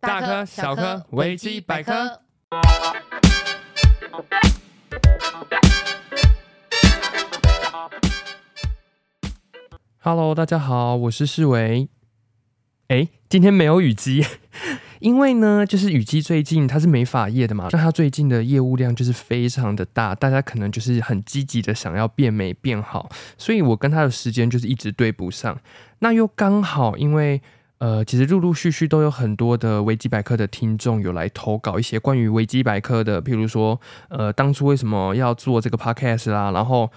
大科小科维基百科。Hello，大家好，我是世维。哎，今天没有雨鸡。因为呢，就是雨鸡最近它是美发业的嘛，那他最近的业务量就是非常的大，大家可能就是很积极的想要变美变好，所以我跟他的时间就是一直对不上。那又刚好，因为呃，其实陆陆续续都有很多的维基百科的听众有来投稿一些关于维基百科的，譬如说，呃，当初为什么要做这个 podcast 啦，然后。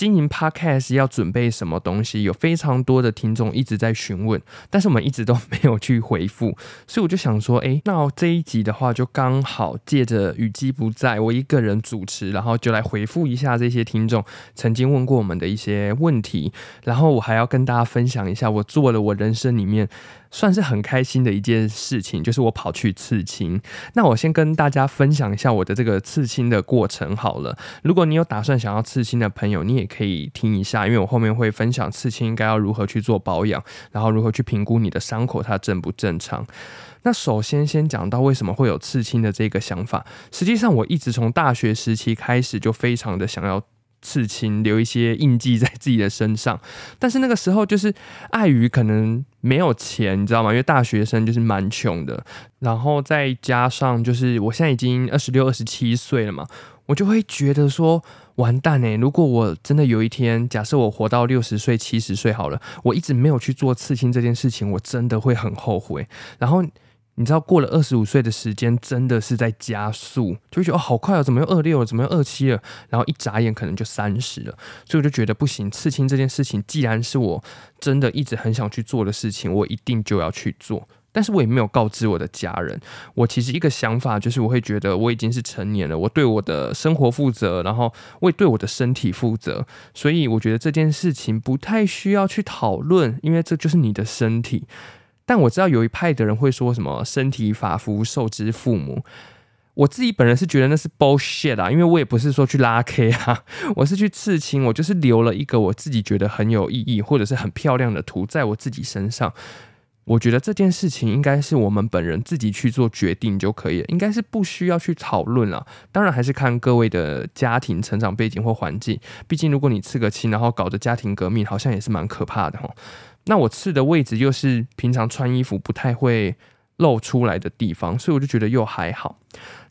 经营 Podcast 要准备什么东西？有非常多的听众一直在询问，但是我们一直都没有去回复，所以我就想说，诶，那这一集的话，就刚好借着雨季不在，我一个人主持，然后就来回复一下这些听众曾经问过我们的一些问题，然后我还要跟大家分享一下，我做了我人生里面。算是很开心的一件事情，就是我跑去刺青。那我先跟大家分享一下我的这个刺青的过程好了。如果你有打算想要刺青的朋友，你也可以听一下，因为我后面会分享刺青应该要如何去做保养，然后如何去评估你的伤口它正不正常。那首先先讲到为什么会有刺青的这个想法。实际上我一直从大学时期开始就非常的想要。刺青留一些印记在自己的身上，但是那个时候就是碍于可能没有钱，你知道吗？因为大学生就是蛮穷的，然后再加上就是我现在已经二十六、二十七岁了嘛，我就会觉得说完蛋欸！如果我真的有一天，假设我活到六十岁、七十岁好了，我一直没有去做刺青这件事情，我真的会很后悔。然后。你知道过了二十五岁的时间真的是在加速，就会觉得哦好快哦，怎么又二六了，怎么又二七了？然后一眨眼可能就三十了，所以我就觉得不行，刺青这件事情既然是我真的一直很想去做的事情，我一定就要去做。但是我也没有告知我的家人。我其实一个想法就是，我会觉得我已经是成年了，我对我的生活负责，然后我也对我的身体负责，所以我觉得这件事情不太需要去讨论，因为这就是你的身体。但我知道有一派的人会说什么“身体发肤受之父母”，我自己本人是觉得那是 bullshit 啊，因为我也不是说去拉 K 啊，我是去刺青，我就是留了一个我自己觉得很有意义或者是很漂亮的图在我自己身上。我觉得这件事情应该是我们本人自己去做决定就可以了，应该是不需要去讨论了。当然还是看各位的家庭成长背景或环境，毕竟如果你刺个青，然后搞得家庭革命，好像也是蛮可怕的齁。那我刺的位置又是平常穿衣服不太会露出来的地方，所以我就觉得又还好。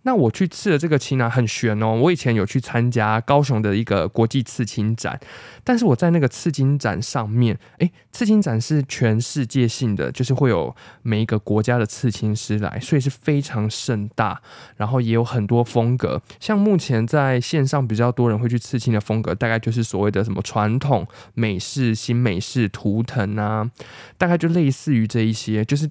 那我去刺的这个青啊，很悬哦。我以前有去参加高雄的一个国际刺青展，但是我在那个刺青展上面，诶，刺青展是全世界性的，就是会有每一个国家的刺青师来，所以是非常盛大，然后也有很多风格。像目前在线上比较多人会去刺青的风格，大概就是所谓的什么传统美式、新美式、图腾啊，大概就类似于这一些，就是。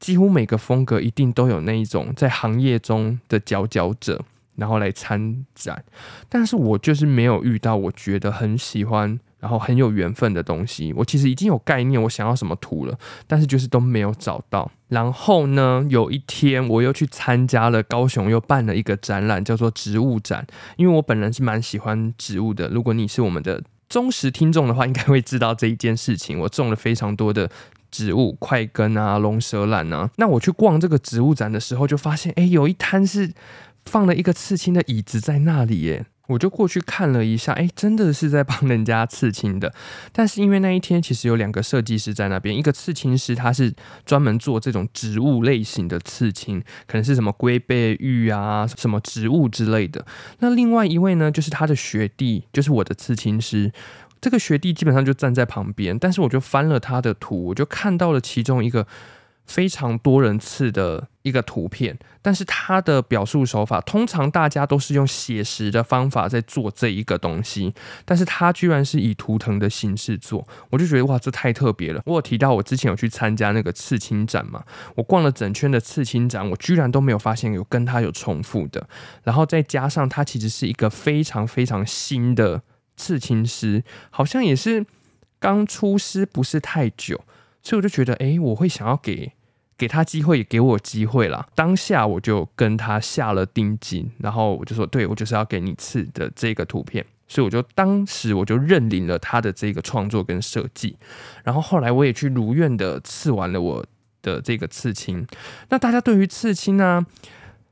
几乎每个风格一定都有那一种在行业中的佼佼者，然后来参展。但是我就是没有遇到我觉得很喜欢，然后很有缘分的东西。我其实已经有概念，我想要什么图了，但是就是都没有找到。然后呢，有一天我又去参加了高雄又办了一个展览，叫做植物展。因为我本人是蛮喜欢植物的。如果你是我们的忠实听众的话，应该会知道这一件事情。我种了非常多的。植物块根啊，龙舌兰啊，那我去逛这个植物展的时候，就发现，哎、有一摊是放了一个刺青的椅子在那里，耶，我就过去看了一下，哎、真的是在帮人家刺青的。但是因为那一天其实有两个设计师在那边，一个刺青师他是专门做这种植物类型的刺青，可能是什么龟背玉啊，什么植物之类的。那另外一位呢，就是他的学弟，就是我的刺青师。这个学弟基本上就站在旁边，但是我就翻了他的图，我就看到了其中一个非常多人次的一个图片，但是他的表述手法，通常大家都是用写实的方法在做这一个东西，但是他居然是以图腾的形式做，我就觉得哇，这太特别了。我有提到我之前有去参加那个刺青展嘛，我逛了整圈的刺青展，我居然都没有发现有跟他有重复的，然后再加上他其实是一个非常非常新的。刺青师好像也是刚出师不是太久，所以我就觉得，哎、我会想要给给他机会，也给我机会啦。当下我就跟他下了定金，然后我就说，对，我就是要给你刺的这个图片，所以我就当时我就认领了他的这个创作跟设计。然后后来我也去如愿的刺完了我的这个刺青。那大家对于刺青呢，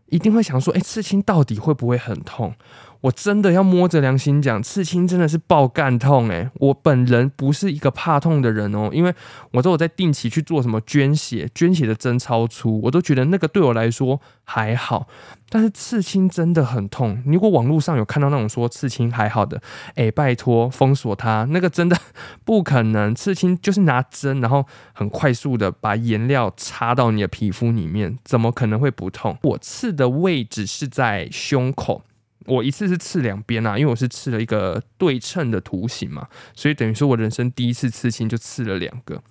一定会想说，哎，刺青到底会不会很痛？我真的要摸着良心讲，刺青真的是爆干痛诶，我本人不是一个怕痛的人哦，因为我都有在定期去做什么捐血，捐血的针超粗，我都觉得那个对我来说还好。但是刺青真的很痛。如果网络上有看到那种说刺青还好的，诶，拜托封锁他，那个真的不可能。刺青就是拿针，然后很快速的把颜料插到你的皮肤里面，怎么可能会不痛？我刺的位置是在胸口。我一次是刺两边啊，因为我是刺了一个对称的图形嘛，所以等于说我人生第一次刺青就刺了两个，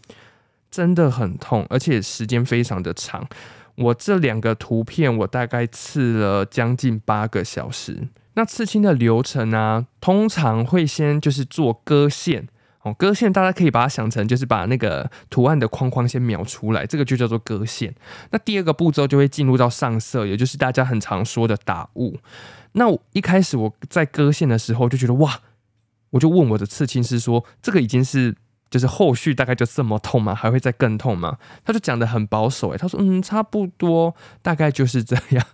真的很痛，而且时间非常的长。我这两个图片我大概刺了将近八个小时。那刺青的流程呢，通常会先就是做割线哦，割线大家可以把它想成就是把那个图案的框框先描出来，这个就叫做割线。那第二个步骤就会进入到上色，也就是大家很常说的打雾。那我一开始我在割线的时候就觉得哇，我就问我的刺青师说，这个已经是就是后续大概就这么痛吗？还会再更痛吗？他就讲的很保守，诶，他说嗯，差不多，大概就是这样，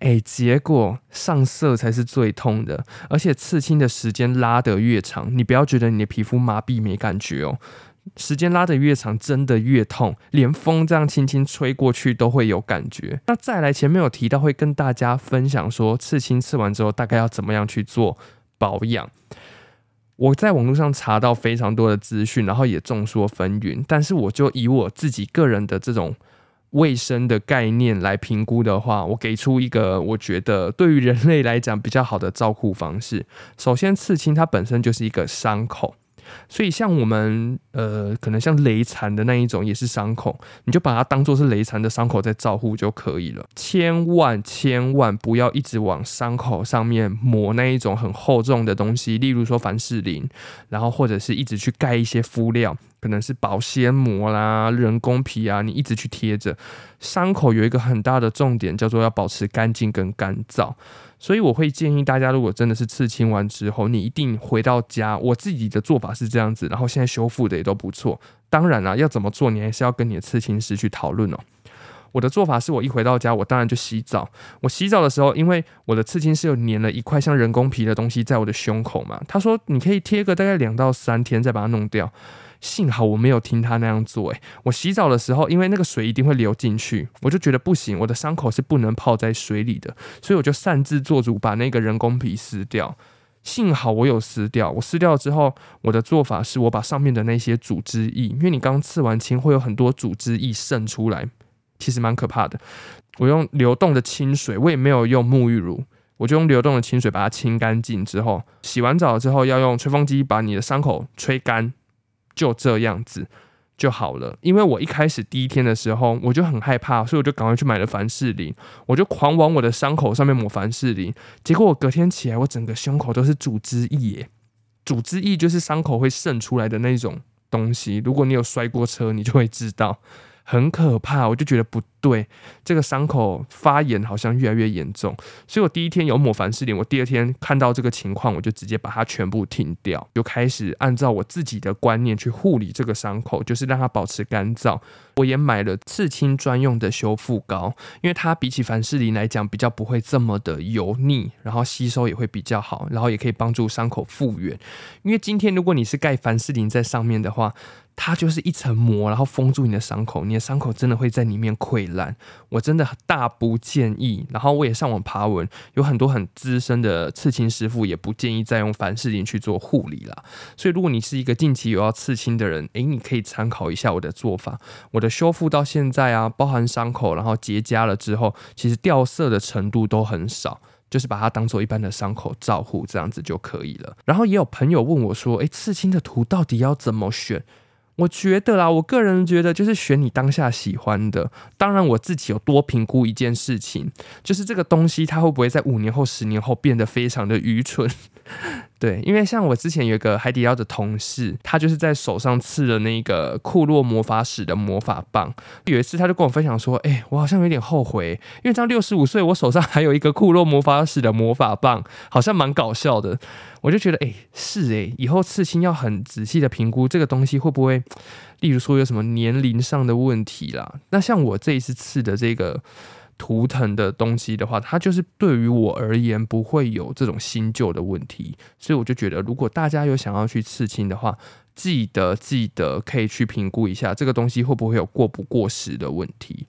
诶，结果上色才是最痛的，而且刺青的时间拉得越长，你不要觉得你的皮肤麻痹没感觉哦。时间拉得越长，真的越痛，连风这样轻轻吹过去都会有感觉。那再来，前面有提到会跟大家分享说，刺青刺完之后大概要怎么样去做保养。我在网络上查到非常多的资讯，然后也众说纷纭，但是我就以我自己个人的这种卫生的概念来评估的话，我给出一个我觉得对于人类来讲比较好的照护方式。首先，刺青它本身就是一个伤口。所以，像我们呃，可能像雷残的那一种，也是伤口，你就把它当做是雷残的伤口在照护就可以了。千万千万不要一直往伤口上面抹那一种很厚重的东西，例如说凡士林，然后或者是一直去盖一些敷料，可能是保鲜膜啦、人工皮啊，你一直去贴着。伤口有一个很大的重点，叫做要保持干净跟干燥。所以我会建议大家，如果真的是刺青完之后，你一定回到家。我自己的做法是这样子，然后现在修复的也都不错。当然了，要怎么做，你还是要跟你的刺青师去讨论哦。我的做法是我一回到家，我当然就洗澡。我洗澡的时候，因为我的刺青师有粘了一块像人工皮的东西在我的胸口嘛，他说你可以贴个大概两到三天再把它弄掉。幸好我没有听他那样做，诶，我洗澡的时候，因为那个水一定会流进去，我就觉得不行，我的伤口是不能泡在水里的，所以我就擅自做主把那个人工皮撕掉。幸好我有撕掉，我撕掉之后，我的做法是我把上面的那些组织液，因为你刚刺完青会有很多组织液渗出来，其实蛮可怕的。我用流动的清水，我也没有用沐浴乳，我就用流动的清水把它清干净之后，洗完澡之后要用吹风机把你的伤口吹干。就这样子就好了，因为我一开始第一天的时候我就很害怕，所以我就赶快去买了凡士林，我就狂往我的伤口上面抹凡士林，结果我隔天起来，我整个胸口都是组织液，组织液就是伤口会渗出来的那种东西，如果你有摔过车，你就会知道。很可怕，我就觉得不对，这个伤口发炎好像越来越严重，所以我第一天有抹凡士林，我第二天看到这个情况，我就直接把它全部停掉，就开始按照我自己的观念去护理这个伤口，就是让它保持干燥。我也买了刺青专用的修复膏，因为它比起凡士林来讲比较不会这么的油腻，然后吸收也会比较好，然后也可以帮助伤口复原。因为今天如果你是盖凡士林在上面的话，它就是一层膜，然后封住你的伤口，你的伤口真的会在里面溃烂。我真的大不建议。然后我也上网爬文，有很多很资深的刺青师傅也不建议再用凡士林去做护理啦。所以如果你是一个近期有要刺青的人，诶，你可以参考一下我的做法。我的修复到现在啊，包含伤口，然后结痂了之后，其实掉色的程度都很少，就是把它当做一般的伤口照护这样子就可以了。然后也有朋友问我说，诶，刺青的图到底要怎么选？我觉得啦，我个人觉得就是选你当下喜欢的。当然，我自己有多评估一件事情，就是这个东西它会不会在五年后、十年后变得非常的愚蠢。对，因为像我之前有一个海底捞的同事，他就是在手上刺了那个库洛魔法使的魔法棒。有一次他就跟我分享说：“哎、我好像有点后悔，因为这样六十五岁，我手上还有一个库洛魔法使的魔法棒，好像蛮搞笑的。”我就觉得，哎、是哎、以后刺青要很仔细的评估这个东西会不会，例如说有什么年龄上的问题啦。那像我这一次刺的这个。图腾的东西的话，它就是对于我而言不会有这种新旧的问题，所以我就觉得，如果大家有想要去刺青的话，记得记得可以去评估一下这个东西会不会有过不过时的问题。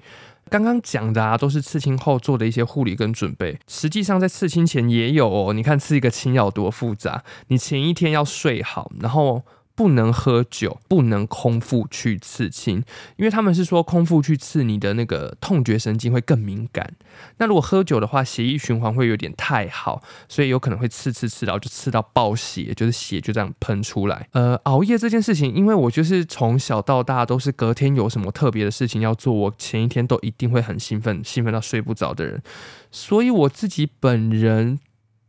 刚刚讲的啊，都是刺青后做的一些护理跟准备，实际上在刺青前也有哦。你看刺一个青要多复杂，你前一天要睡好，然后。不能喝酒，不能空腹去刺青，因为他们是说空腹去刺你的那个痛觉神经会更敏感。那如果喝酒的话，血液循环会有点太好，所以有可能会刺刺刺，然后就刺到爆血，就是血就这样喷出来。呃，熬夜这件事情，因为我就是从小到大都是隔天有什么特别的事情要做，我前一天都一定会很兴奋，兴奋到睡不着的人，所以我自己本人。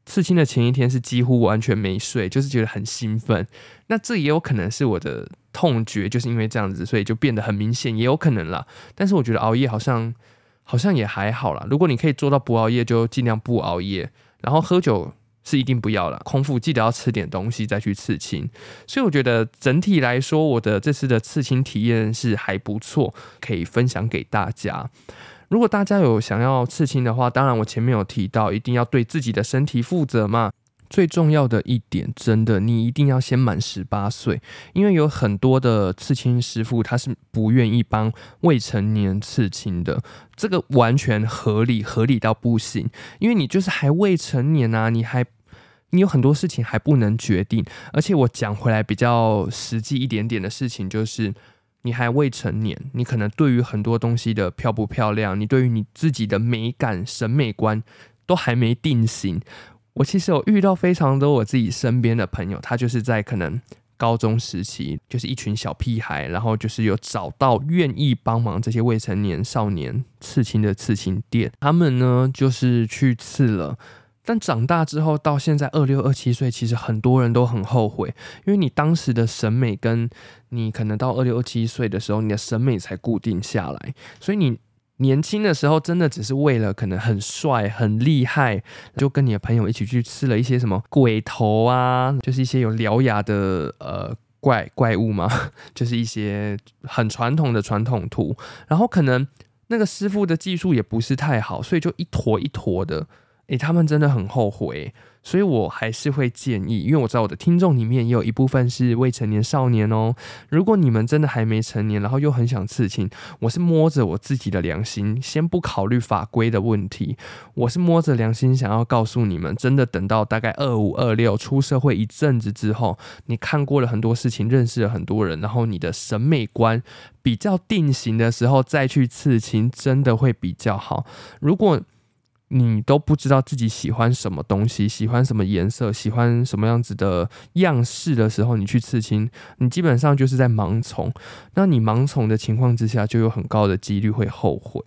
刺青的前一天是几乎完全没睡，就是觉得很兴奋。那这也有可能是我的痛觉，就是因为这样子，所以就变得很明显，也有可能啦。但是我觉得熬夜好像好像也还好啦。如果你可以做到不熬夜，就尽量不熬夜。然后喝酒是一定不要了，空腹记得要吃点东西再去刺青。所以我觉得整体来说，我的这次的刺青体验是还不错，可以分享给大家。如果大家有想要刺青的话，当然我前面有提到，一定要对自己的身体负责嘛。最重要的一点，真的，你一定要先满十八岁，因为有很多的刺青师傅他是不愿意帮未成年刺青的，这个完全合理，合理到不行。因为你就是还未成年啊，你还你有很多事情还不能决定。而且我讲回来比较实际一点点的事情，就是。你还未成年，你可能对于很多东西的漂不漂亮，你对于你自己的美感、审美观都还没定型。我其实有遇到非常多我自己身边的朋友，他就是在可能高中时期，就是一群小屁孩，然后就是有找到愿意帮忙这些未成年少年刺青的刺青店，他们呢就是去刺了。但长大之后，到现在二六二七岁，其实很多人都很后悔，因为你当时的审美跟你可能到二六二七岁的时候，你的审美才固定下来，所以你年轻的时候真的只是为了可能很帅、很厉害，就跟你的朋友一起去吃了一些什么鬼头啊，就是一些有獠牙的呃怪怪物嘛，就是一些很传统的传统图，然后可能那个师傅的技术也不是太好，所以就一坨一坨的。诶、他们真的很后悔，所以我还是会建议，因为我知道我的听众里面也有一部分是未成年少年哦。如果你们真的还没成年，然后又很想刺青，我是摸着我自己的良心，先不考虑法规的问题，我是摸着良心想要告诉你们，真的等到大概二五二六出社会一阵子之后，你看过了很多事情，认识了很多人，然后你的审美观比较定型的时候，再去刺青，真的会比较好。如果你都不知道自己喜欢什么东西，喜欢什么颜色，喜欢什么样子的样式的时候，你去刺青，你基本上就是在盲从。那你盲从的情况之下，就有很高的几率会后悔。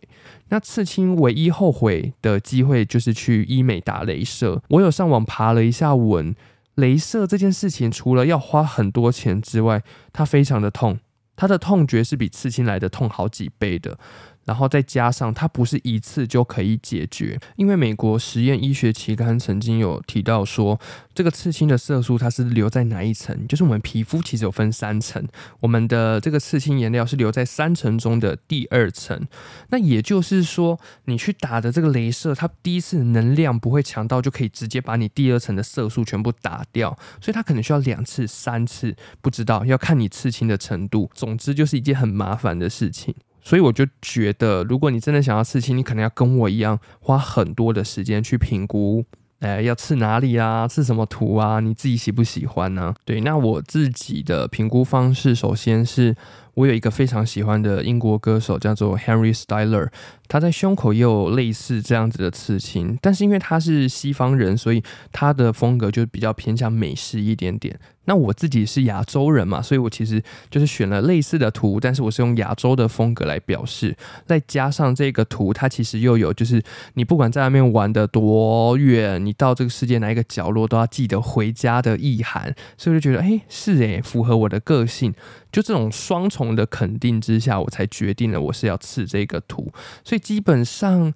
那刺青唯一后悔的机会就是去医美打镭射。我有上网爬了一下文，镭射这件事情除了要花很多钱之外，它非常的痛，它的痛觉是比刺青来的痛好几倍的。然后再加上它不是一次就可以解决，因为美国实验医学期刊曾经有提到说，这个刺青的色素它是留在哪一层？就是我们皮肤其实有分三层，我们的这个刺青颜料是留在三层中的第二层。那也就是说，你去打的这个镭射，它第一次能量不会强到就可以直接把你第二层的色素全部打掉，所以它可能需要两次、三次，不知道要看你刺青的程度。总之就是一件很麻烦的事情。所以我就觉得，如果你真的想要刺青，你可能要跟我一样花很多的时间去评估，哎，要刺哪里啊？刺什么图啊？你自己喜不喜欢呢？对，那我自己的评估方式，首先是我有一个非常喜欢的英国歌手，叫做 Henry Styler，他在胸口也有类似这样子的刺青，但是因为他是西方人，所以他的风格就比较偏向美式一点点。那我自己是亚洲人嘛，所以我其实就是选了类似的图，但是我是用亚洲的风格来表示，再加上这个图，它其实又有就是你不管在外面玩的多远，你到这个世界哪一个角落都要记得回家的意涵，所以我就觉得，哎，是诶，符合我的个性。就这种双重的肯定之下，我才决定了我是要刺这个图，所以基本上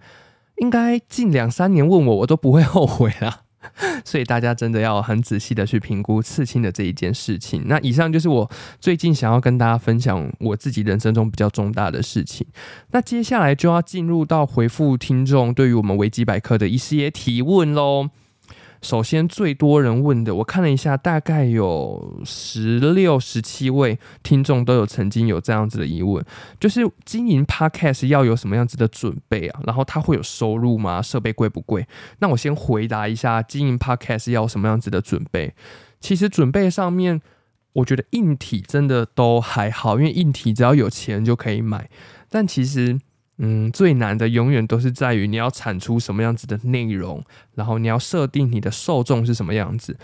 应该近两三年问我，我都不会后悔啦。所以大家真的要很仔细的去评估刺青的这一件事情。那以上就是我最近想要跟大家分享我自己人生中比较重大的事情。那接下来就要进入到回复听众对于我们维基百科的一些提问喽。首先，最多人问的，我看了一下，大概有十六、十七位听众都有曾经有这样子的疑问，就是经营 Podcast 要有什么样子的准备啊？然后它会有收入吗？设备贵不贵？那我先回答一下，经营 Podcast 要什么样子的准备？其实准备上面，我觉得硬体真的都还好，因为硬体只要有钱就可以买，但其实。嗯，最难的永远都是在于你要产出什么样子的内容，然后你要设定你的受众是什么样子。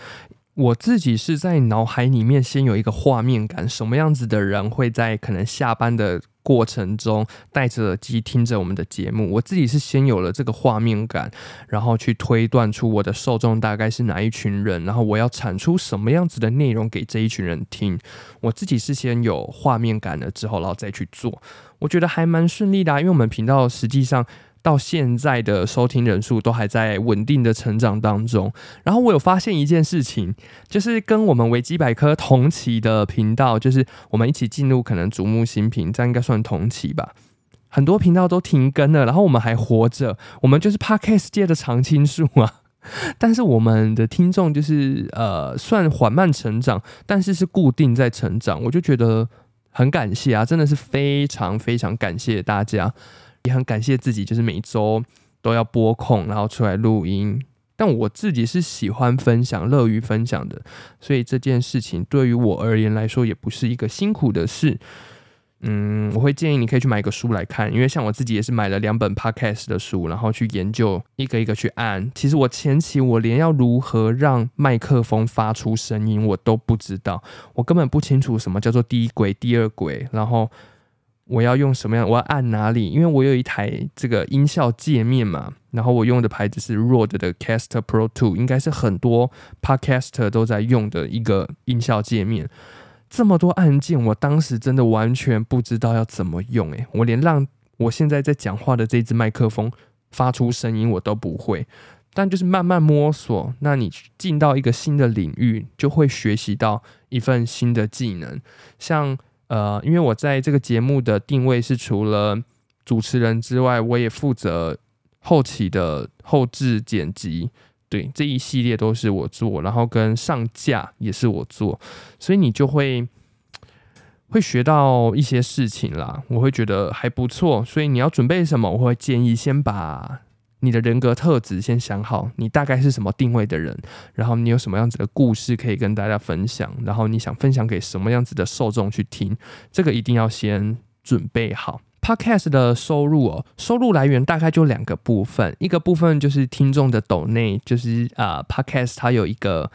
我自己是在脑海里面先有一个画面感，什么样子的人会在可能下班的过程中戴着耳机听着我们的节目。我自己是先有了这个画面感，然后去推断出我的受众大概是哪一群人，然后我要产出什么样子的内容给这一群人听。我自己是先有画面感了之后，然后再去做。我觉得还蛮顺利的啊，因为我们频道实际上到现在的收听人数都还在稳定的成长当中。然后我有发现一件事情，就是跟我们维基百科同期的频道，就是我们一起进入可能瞩目新品，这样应该算同期吧。很多频道都停更了，然后我们还活着，我们就是 Podcast 界的常青树啊。但是我们的听众就是呃算缓慢成长，但是是固定在成长，我就觉得。很感谢啊，真的是非常非常感谢大家，也很感谢自己，就是每周都要播控，然后出来录音。但我自己是喜欢分享、乐于分享的，所以这件事情对于我而言来说，也不是一个辛苦的事。嗯，我会建议你可以去买一个书来看，因为像我自己也是买了两本 podcast 的书，然后去研究一个一个去按。其实我前期我连要如何让麦克风发出声音我都不知道，我根本不清楚什么叫做第一轨、第二轨，然后我要用什么样，我要按哪里？因为我有一台这个音效界面嘛，然后我用的牌子是 Rode 的 Caster Pro 2，应该是很多 podcaster 都在用的一个音效界面。这么多按键，我当时真的完全不知道要怎么用诶，我连让我现在在讲话的这支麦克风发出声音我都不会，但就是慢慢摸索，那你进到一个新的领域，就会学习到一份新的技能。像呃，因为我在这个节目的定位是除了主持人之外，我也负责后期的后制剪辑。对，这一系列都是我做，然后跟上架也是我做，所以你就会会学到一些事情啦。我会觉得还不错，所以你要准备什么？我会建议先把你的人格特质先想好，你大概是什么定位的人，然后你有什么样子的故事可以跟大家分享，然后你想分享给什么样子的受众去听，这个一定要先准备好。Podcast 的收入哦，收入来源大概就两个部分，一个部分就是听众的抖内，就是啊、呃、Podcast 它有一个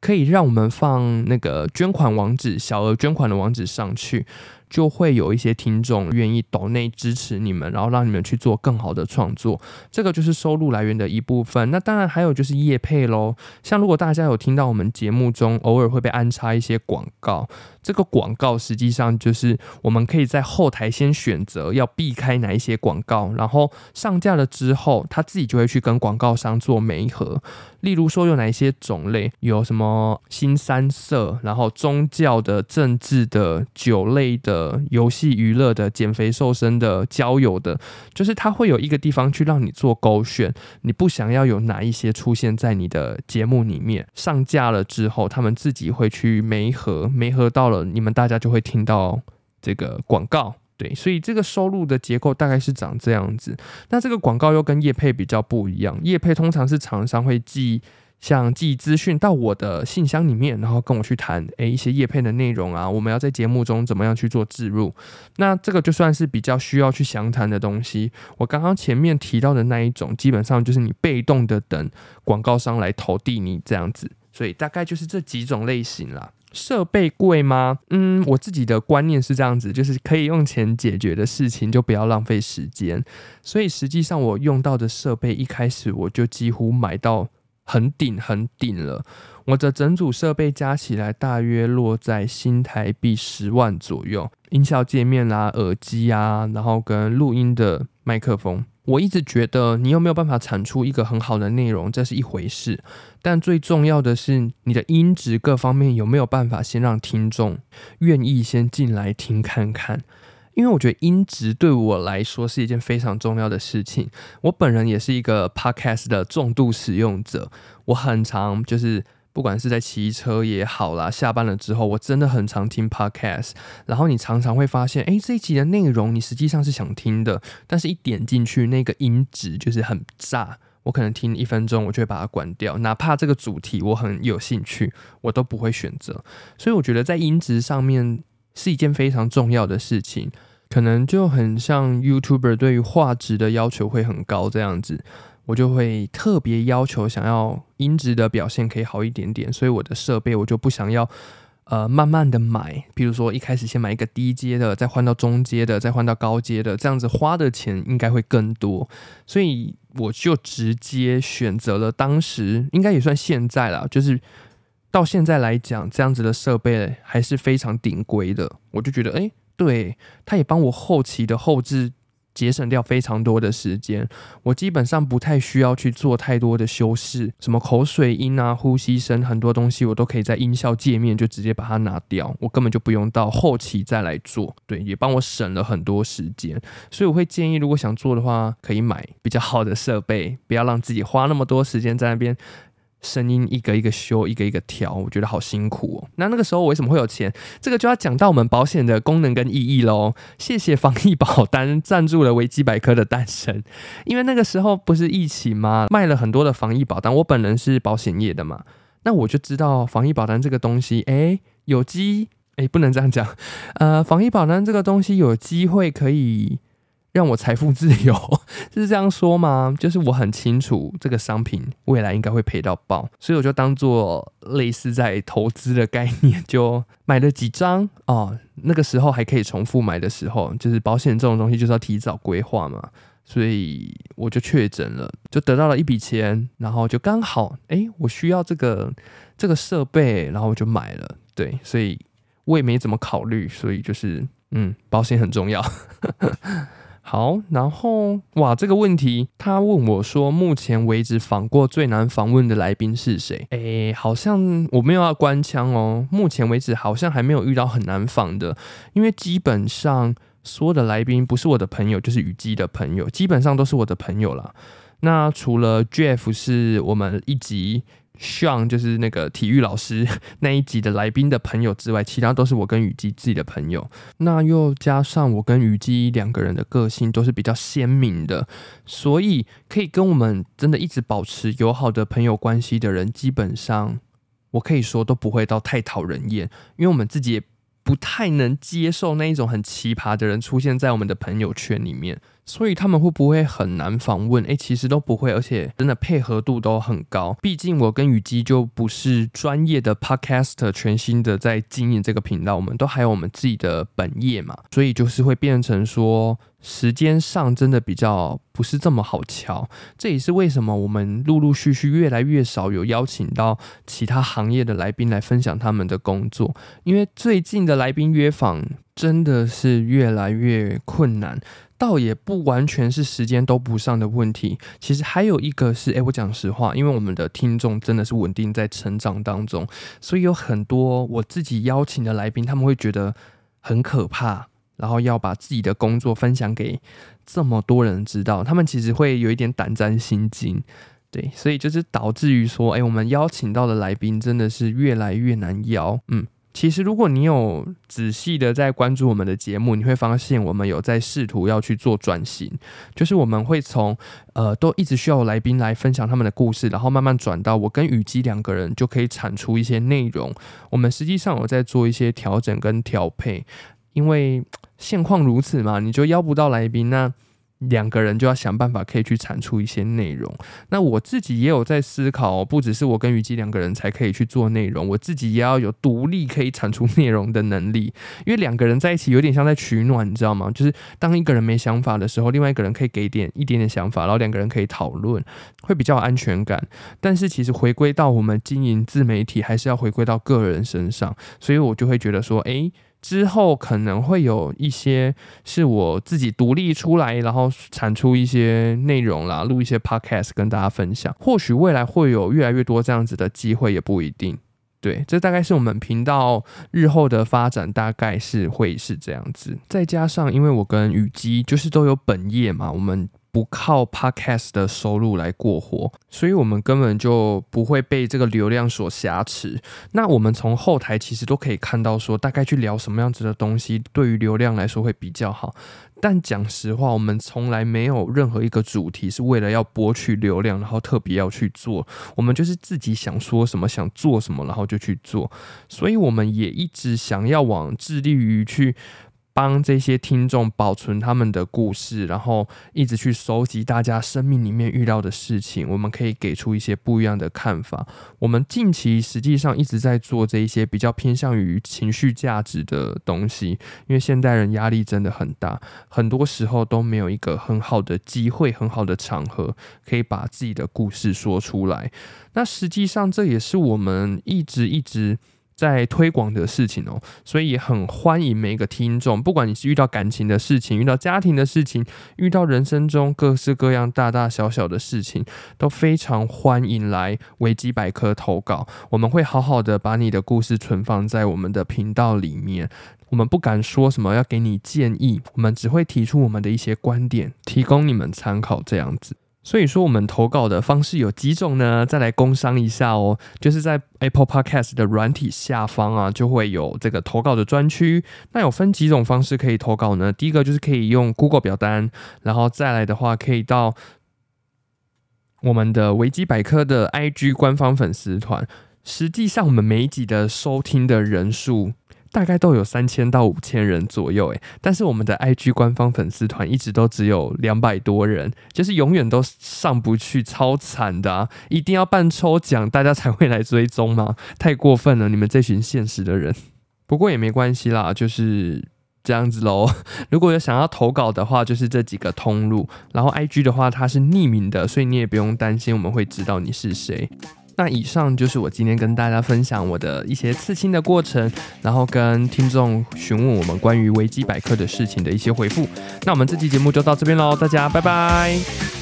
可以让我们放那个捐款网址，小额捐款的网址上去。就会有一些听众愿意抖内支持你们，然后让你们去做更好的创作，这个就是收入来源的一部分。那当然还有就是业配喽，像如果大家有听到我们节目中偶尔会被安插一些广告，这个广告实际上就是我们可以在后台先选择要避开哪一些广告，然后上架了之后，他自己就会去跟广告商做媒合。例如说有哪一些种类，有什么新三色，然后宗教的、政治的、酒类的、游戏娱乐的、减肥瘦身的、交友的，就是它会有一个地方去让你做勾选。你不想要有哪一些出现在你的节目里面，上架了之后，他们自己会去媒合，媒合到了，你们大家就会听到这个广告。对，所以这个收入的结构大概是长这样子。那这个广告又跟业配比较不一样，业配通常是厂商会寄像寄资讯到我的信箱里面，然后跟我去谈诶一些业配的内容啊，我们要在节目中怎么样去做置入？那这个就算是比较需要去详谈的东西。我刚刚前面提到的那一种，基本上就是你被动的等广告商来投递你这样子，所以大概就是这几种类型啦。设备贵吗？嗯，我自己的观念是这样子，就是可以用钱解决的事情就不要浪费时间。所以实际上我用到的设备，一开始我就几乎买到。很顶很顶了，我的整组设备加起来大约落在新台币十万左右，音效界面啦、耳机啊，然后跟录音的麦克风。我一直觉得你有没有办法产出一个很好的内容，这是一回事，但最重要的是你的音质各方面有没有办法先让听众愿意先进来听看看。因为我觉得音质对我来说是一件非常重要的事情。我本人也是一个 podcast 的重度使用者，我很常就是不管是在骑车也好啦，下班了之后，我真的很常听 podcast。然后你常常会发现，诶，这一集的内容你实际上是想听的，但是一点进去那个音质就是很炸，我可能听一分钟，我就会把它关掉。哪怕这个主题我很有兴趣，我都不会选择。所以我觉得在音质上面。是一件非常重要的事情，可能就很像 YouTuber 对于画质的要求会很高这样子，我就会特别要求想要音质的表现可以好一点点，所以我的设备我就不想要呃慢慢的买，比如说一开始先买一个低阶的，再换到中阶的，再换到高阶的，这样子花的钱应该会更多，所以我就直接选择了当时应该也算现在啦，就是。到现在来讲，这样子的设备还是非常顶规的。我就觉得，哎、对，它也帮我后期的后置节省掉非常多的时间。我基本上不太需要去做太多的修饰，什么口水音啊、呼吸声，很多东西我都可以在音效界面就直接把它拿掉，我根本就不用到后期再来做。对，也帮我省了很多时间。所以我会建议，如果想做的话，可以买比较好的设备，不要让自己花那么多时间在那边。声音一个一个修，一个一个调，我觉得好辛苦哦。那那个时候为什么会有钱？这个就要讲到我们保险的功能跟意义喽。谢谢防疫保单赞助了维基百科的诞生，因为那个时候不是疫情吗？卖了很多的防疫保单。我本人是保险业的嘛，那我就知道防疫保单这个东西，诶，有机，诶，不能这样讲，呃，防疫保单这个东西有机会可以。让我财富自由，是这样说吗？就是我很清楚这个商品未来应该会赔到爆，所以我就当做类似在投资的概念，就买了几张哦。那个时候还可以重复买的时候，就是保险这种东西就是要提早规划嘛，所以我就确诊了，就得到了一笔钱，然后就刚好哎，我需要这个这个设备，然后我就买了。对，所以我也没怎么考虑，所以就是嗯，保险很重要。好，然后哇，这个问题他问我说，目前为止访过最难访问的来宾是谁？诶，好像我没有要官腔哦。目前为止好像还没有遇到很难访的，因为基本上所有的来宾不是我的朋友，就是雨姬的朋友，基本上都是我的朋友啦。那除了 Jeff 是我们一集。像就是那个体育老师 那一集的来宾的朋友之外，其他都是我跟雨姬自己的朋友。那又加上我跟雨姬两个人的个性都是比较鲜明的，所以可以跟我们真的一直保持友好的朋友关系的人，基本上我可以说都不会到太讨人厌，因为我们自己也不太能接受那一种很奇葩的人出现在我们的朋友圈里面。所以他们会不会很难访问？诶，其实都不会，而且真的配合度都很高。毕竟我跟雨姬就不是专业的 podcaster，全新的在经营这个频道，我们都还有我们自己的本业嘛，所以就是会变成说时间上真的比较不是这么好乔。这也是为什么我们陆陆续续越来越少有邀请到其他行业的来宾来分享他们的工作，因为最近的来宾约访真的是越来越困难。倒也不完全是时间都不上的问题，其实还有一个是，诶，我讲实话，因为我们的听众真的是稳定在成长当中，所以有很多我自己邀请的来宾，他们会觉得很可怕，然后要把自己的工作分享给这么多人知道，他们其实会有一点胆战心惊，对，所以就是导致于说，诶，我们邀请到的来宾真的是越来越难邀，嗯。其实，如果你有仔细的在关注我们的节目，你会发现我们有在试图要去做转型，就是我们会从呃都一直需要来宾来分享他们的故事，然后慢慢转到我跟雨姬两个人就可以产出一些内容。我们实际上有在做一些调整跟调配，因为现况如此嘛，你就邀不到来宾那。两个人就要想办法可以去产出一些内容。那我自己也有在思考，不只是我跟虞姬两个人才可以去做内容，我自己也要有独立可以产出内容的能力。因为两个人在一起有点像在取暖，你知道吗？就是当一个人没想法的时候，另外一个人可以给点一点点想法，然后两个人可以讨论，会比较有安全感。但是其实回归到我们经营自媒体，还是要回归到个人身上，所以我就会觉得说，诶。之后可能会有一些是我自己独立出来，然后产出一些内容啦，录一些 podcast 跟大家分享。或许未来会有越来越多这样子的机会，也不一定。对，这大概是我们频道日后的发展，大概是会是这样子。再加上，因为我跟雨姬就是都有本业嘛，我们。不靠 Podcast 的收入来过活，所以我们根本就不会被这个流量所挟持。那我们从后台其实都可以看到，说大概去聊什么样子的东西，对于流量来说会比较好。但讲实话，我们从来没有任何一个主题是为了要博取流量，然后特别要去做。我们就是自己想说什么，想做什么，然后就去做。所以我们也一直想要往致力于去。帮这些听众保存他们的故事，然后一直去收集大家生命里面遇到的事情，我们可以给出一些不一样的看法。我们近期实际上一直在做这一些比较偏向于情绪价值的东西，因为现代人压力真的很大，很多时候都没有一个很好的机会、很好的场合可以把自己的故事说出来。那实际上这也是我们一直一直。在推广的事情哦，所以很欢迎每一个听众，不管你是遇到感情的事情、遇到家庭的事情、遇到人生中各式各样大大小小的事情，都非常欢迎来维基百科投稿。我们会好好的把你的故事存放在我们的频道里面。我们不敢说什么要给你建议，我们只会提出我们的一些观点，提供你们参考这样子。所以说，我们投稿的方式有几种呢？再来工商一下哦，就是在 Apple Podcast 的软体下方啊，就会有这个投稿的专区。那有分几种方式可以投稿呢？第一个就是可以用 Google 表单，然后再来的话，可以到我们的维基百科的 IG 官方粉丝团。实际上，我们每一集的收听的人数。大概都有三千到五千人左右，诶，但是我们的 IG 官方粉丝团一直都只有两百多人，就是永远都上不去，超惨的啊！一定要办抽奖，大家才会来追踪吗？太过分了，你们这群现实的人。不过也没关系啦，就是这样子喽。如果有想要投稿的话，就是这几个通路。然后 IG 的话，它是匿名的，所以你也不用担心我们会知道你是谁。那以上就是我今天跟大家分享我的一些刺青的过程，然后跟听众询问我们关于维基百科的事情的一些回复。那我们这期节目就到这边喽，大家拜拜。